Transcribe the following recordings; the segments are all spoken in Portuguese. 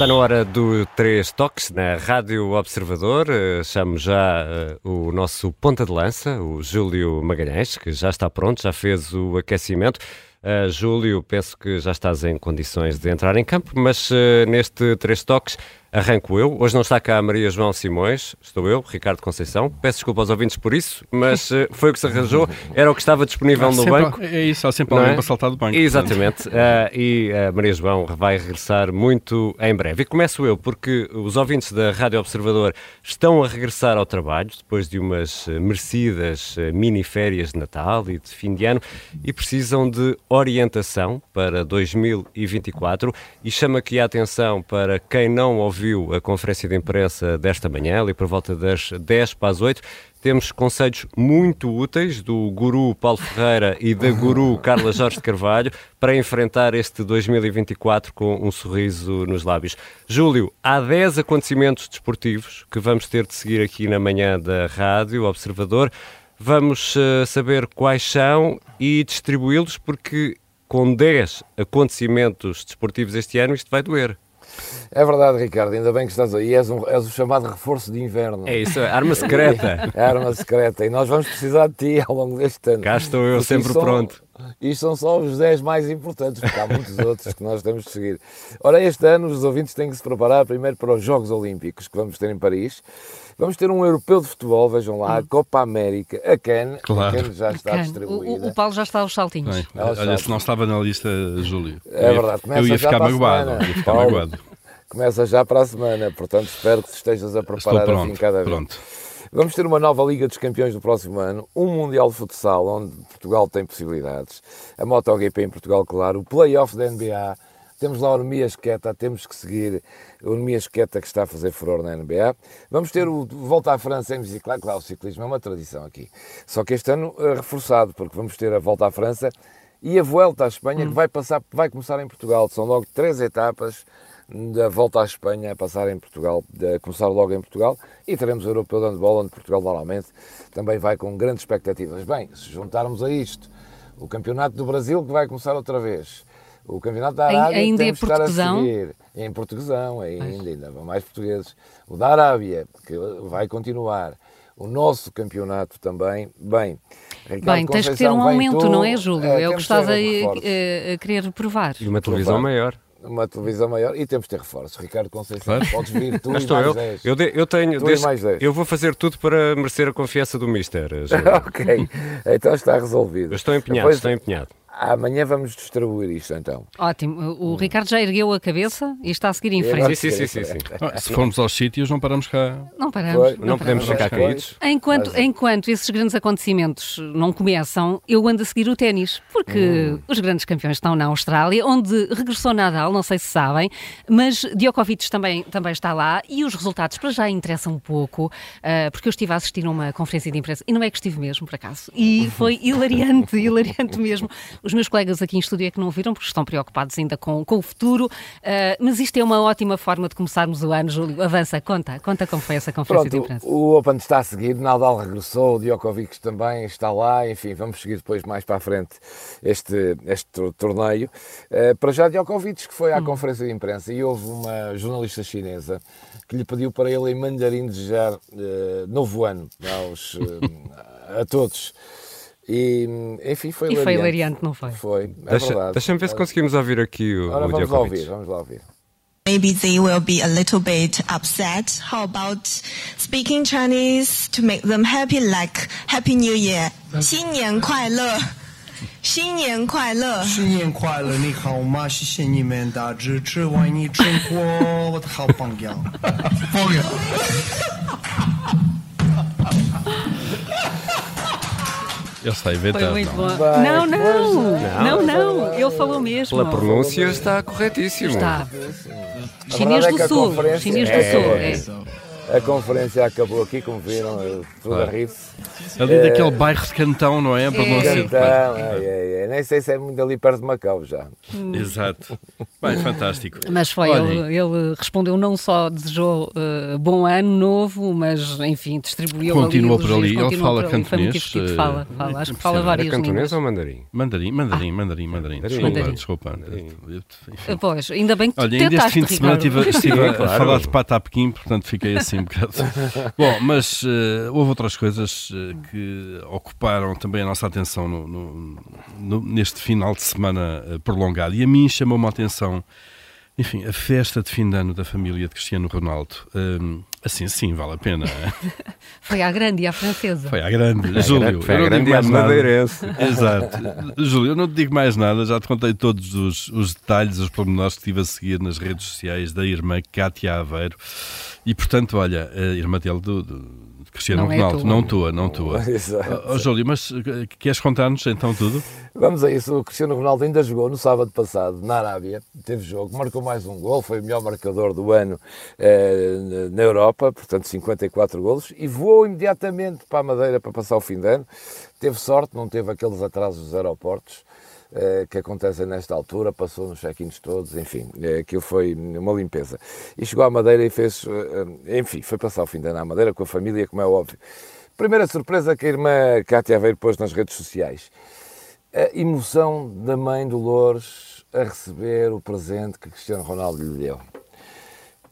Está na hora do Três Toques na Rádio Observador. Eh, chamo já uh, o nosso ponta de lança, o Júlio Magalhães, que já está pronto, já fez o aquecimento. Uh, Júlio, penso que já estás em condições de entrar em campo, mas uh, neste Três Toques Arranco eu. Hoje não está cá a Maria João Simões, estou eu, Ricardo Conceição. Peço desculpa aos ouvintes por isso, mas uh, foi o que se arranjou, era o que estava disponível no banco. É isso, há sempre alguém é? para saltar do banco. Exatamente. Uh, e a Maria João vai regressar muito em breve. E começo eu, porque os ouvintes da Rádio Observador estão a regressar ao trabalho depois de umas merecidas mini férias de Natal e de fim de ano e precisam de orientação para 2024 e chama aqui a atenção para quem não ouviu a conferência de imprensa desta manhã, ali por volta das 10 para as 8, temos conselhos muito úteis do guru Paulo Ferreira e da guru Carla Jorge de Carvalho para enfrentar este 2024 com um sorriso nos lábios. Júlio, há 10 acontecimentos desportivos que vamos ter de seguir aqui na manhã da Rádio Observador. Vamos uh, saber quais são e distribuí-los, porque com 10 acontecimentos desportivos este ano isto vai doer. É verdade, Ricardo, ainda bem que estás aí. És, um, és o chamado reforço de inverno. É isso, é arma secreta. É arma secreta. E nós vamos precisar de ti ao longo deste ano. Cá estou eu, sempre são, pronto. Isto são só os 10 mais importantes, porque há muitos outros que nós temos de seguir. Ora, este ano os ouvintes têm que se preparar primeiro para os Jogos Olímpicos que vamos ter em Paris. Vamos ter um europeu de futebol, vejam lá, a Copa América, a CAN, claro. a CAN já está distribuída. O, o, Paulo já está aos saltinhos. Bem, olha, se não estava na lista, Júlio. É verdade, eu ia ficar magoado. Ia ficar magoado começa já para a semana, portanto espero que estejas a preparar pronto, assim cada vez. Pronto. Vamos ter uma nova Liga dos Campeões no próximo ano, um Mundial de Futsal, onde Portugal tem possibilidades, a MotoGP em Portugal, claro, o Playoff da NBA, temos lá o Nemias Queta, temos que seguir o Nemias Queta que está a fazer furor na NBA. Vamos ter o Volta à França em bicicleta, claro, o ciclismo é uma tradição aqui. Só que este ano é reforçado, porque vamos ter a Volta à França e a Volta à Espanha, hum. que vai, passar, vai começar em Portugal. São logo três etapas da volta à Espanha a passar em Portugal, a começar logo em Portugal, e teremos o Europeu de Handball, onde Portugal normalmente também vai com grandes expectativas. Bem, se juntarmos a isto o Campeonato do Brasil, que vai começar outra vez, o Campeonato da Arábia, ainda temos é portuguesão. a seguir, em portuguesão ainda, ainda vão mais portugueses, o da Arábia, que vai continuar, o nosso campeonato também, bem... Ricardo Bem, tens que ter um aumento, tu, não é, Júlio? É, é o que estás a, a, a, querer provar. E uma televisão provar. maior uma televisão maior e temos de ter reforços. Ricardo Conceição, claro. podes vir tu Mas e mais eu. 10. Eu, de, eu tenho, desde, mais 10. eu vou fazer tudo para merecer a confiança do Mister. ok, então está resolvido. Eu estou empenhado, Depois, estou empenhado. Amanhã vamos distribuir isto então. Ótimo. O Ricardo já ergueu a cabeça e está a seguir em frente. Sim, sim, sim, sim, Se formos aos sítios, não paramos cá. Não paramos. Não, não podemos ficar caídos. Enquanto, enquanto esses grandes acontecimentos não começam, eu ando a seguir o ténis. Porque hum. os grandes campeões estão na Austrália, onde regressou Nadal, não sei se sabem, mas Djokovic também, também está lá e os resultados para já interessam um pouco, uh, porque eu estive a assistir a uma conferência de imprensa e não é que estive mesmo, por acaso. E foi hilariante, hilariante mesmo. Os meus colegas aqui em estúdio é que não viram, porque estão preocupados ainda com, com o futuro. Uh, mas isto é uma ótima forma de começarmos o ano, Júlio. Avança, conta, conta como foi essa conferência Pronto, de imprensa. O Open está a seguir, Nadal regressou, o Djokovic também está lá, enfim, vamos seguir depois mais para a frente este, este torneio. Uh, para já, Djokovic, que foi à hum. conferência de imprensa e houve uma jornalista chinesa que lhe pediu para ele em mandarim desejar uh, novo ano aos, a todos. E, enfim, foi hilariante. E foi hilariante, não foi? Foi, é Deixa, verdade. Deixa-me ver se conseguimos ouvir aqui o, Ora, o vamos lá ouvir, vamos lá ouvir. Maybe they will be a little bit upset. How about speaking Chinese to make them happy, like Happy New Year? 新年快乐！新年快乐！新年快乐！你好吗？谢谢你们的支持，为你中国，我的好榜样。榜样。 Ele está inventando. Foi muito bom. Não, não, não, não, ele falou mesmo. Pela pronúncia está corretíssimo. Está. Chinês do Sul. Chinês do Sul. É. A conferência acabou aqui, como viram, eh, tudo a rir-se. Ali É. daquele bairro de Cantão, não é? Para ser- Então, é, é, é. nem sei se é muito ali perto de Macau já. Exato. Bem, fantástico. Mas foi, ele, ele respondeu, não só desejou eh, bom ano novo, mas enfim, distribuiu Continuou ali por ali. Ele continuou fala ali. Cantonês, eh, fala, fala. Acho que fala várias Era cantonês línguas. ou mandarim? Mandarim, mandarim, mandarim, mandarim. Desculpa, Mandarim. desculpa. Mandarim. Enfim. Pois, ainda bem que tu Olha, ainda este fim de semana estive, a- falar de pata a Pequim, portanto fiquei assim um bocado. Bom, mas eh, houve outras coisas eh, que ocuparam também a nossa atenção no- no- no- neste final de semana eh, prolongado. E a mim chamou-me a atenção, enfim, a festa de fim de ano da família de Cristiano Ronaldo. Hum, assim, sim, vale a pena. Foi à grande e à francesa. Foi à grande. Júlio, Foi eu a não grande digo mais e à madeirense. Exato. Júlio, eu não te digo mais nada, já te contei todos os, os detalhes, os pormenores que estive a seguir nas redes sociais da irmã Cátia Aveiro. E, portanto, olha, a irmã dele do, do Cristiano Não é Ronaldo, tua. não tua, não tua. Exato. Ó, Júlio, mas eh, queres contar-nos então tudo? Vamos a isso. O Cristiano Ronaldo ainda jogou no sábado passado na Arábia. Teve jogo, marcou mais um gol, foi o melhor marcador do ano eh, na Europa, portanto 54 golos, e voou imediatamente para a Madeira para passar o fim de ano. Teve sorte, não teve aqueles atrasos dos aeroportos. Eh, que acontecem nesta altura, passou nos check-ins todos, enfim, eh, aquilo foi uma limpeza. E chegou à Madeira e fez, eh, enfim, foi passar o fim de ano à Madeira com a família, como é óbvio. Primeira surpresa que a irmã Cátia Aveiro pôs nas redes sociais a emoção da mãe Dolores a receber o presente que Cristiano Ronaldo lhe deu.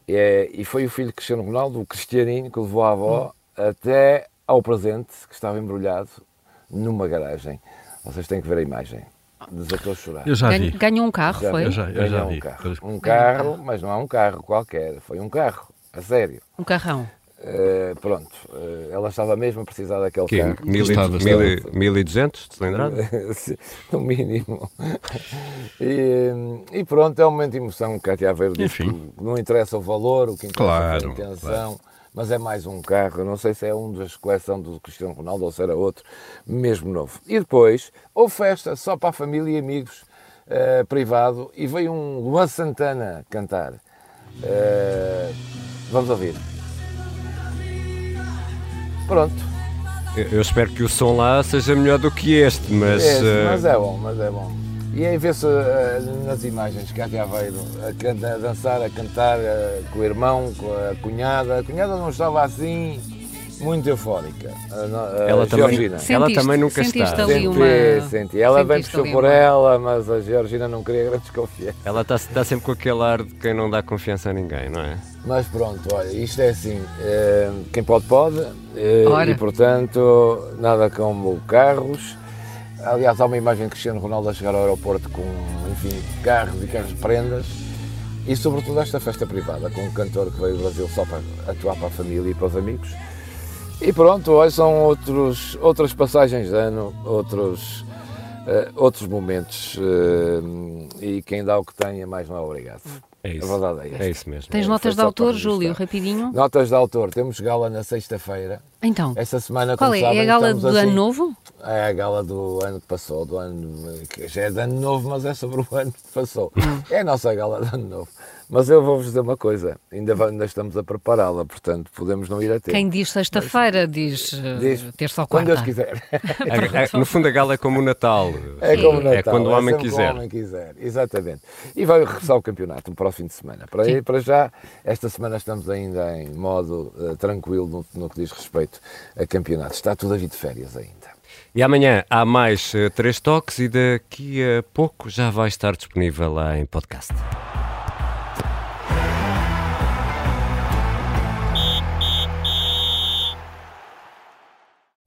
É, e foi o filho de Cristiano Ronaldo, o Cristianinho, que levou a avó até ao presente que estava embrulhado numa garagem. Vocês têm que ver a imagem. Desatou a chorar. Eu já Ganhou, vi. ganhou um carro, Já foi? Eu já, eu já Ganhou vi. um carro. Um carro, mas não é um carro qualquer, foi um carro, a sério. Um carrão. Eh, pronto, eh, ela estava mesmo a precisar daquele Que carro. mil, e- estavas- mil, e- 1200 de cilindrada? Sim, no mínimo. E, e pronto, é um momento de emoção. Cátia Aveiro disse Enfim. que não interessa o valor, o que interessa Claro, é a intenção. Mas é mais um carro, não sei se é um das coleção do Cristiano Ronaldo ou se era outro, mesmo novo. E depois, houve festa só para a família e amigos, eh, privado, e veio um Luan Santana cantar. Eh, vamos ouvir. Pronto. Eu espero que o som lá seja melhor do que este, mas. É, eh, mas é bom, mas é bom. E aí vê-se eh, nas imagens que há Aveiro a, can- a dançar, a cantar eh, com o irmão, com a cunhada. A cunhada não estava assim muito eufórica. A, Ela também- Georgina. Sim. Ela também nunca sentiste está. ali Senti, uma... senti. Ela bem puxou por uma- ela, mas a Georgina não queria grandes confianças. Ela está tá sempre com aquele ar de quem não dá confiança a ninguém, não é? Mas pronto, olha, isto é assim, eh, quem pode, pode, Ora. e portanto, nada como carros. Aliás, há uma imagem de Cristiano Ronaldo a chegar ao aeroporto com, enfim, carros e carros de prendas. E sobretudo esta festa privada, com um cantor que veio do Brasil só para atuar para a família e para os amigos. E pronto, hoje são outros, outras passagens de ano, outros, eh, outros momentos. eh, e quem dá o que tem é mais não obrigado. É isso. A verdade é esta. É isso mesmo. Tens É, notas de autor. Júlio, rapidinho? Notas de autor, temos gala na sexta-feira. Então, Esta semana, qual é? sabem, É a gala do assim- ano novo? É a gala do ano que passou, do ano que já é de ano novo, mas é sobre o ano que passou. É a nossa gala de ano novo. Mas eu vou-vos dizer uma coisa, ainda, ainda estamos a prepará-la, portanto podemos não ir a tempo. Quem diz sexta-feira diz, eh, Diz, terça ou Quando quarta. Deus quiser. A- a- no fundo, a gala é como o Natal. É como Natal. É quando o homem que quiser. o homem quiser, exatamente. E vai regressar o campeonato para o fim de semana. Para, aí, para já, esta semana estamos ainda em modo eh, tranquilo no, no que diz respeito a campeonato. Está tudo a vir de férias ainda. E amanhã há mais eh, três toques e daqui a pouco já vai estar disponível lá em podcast.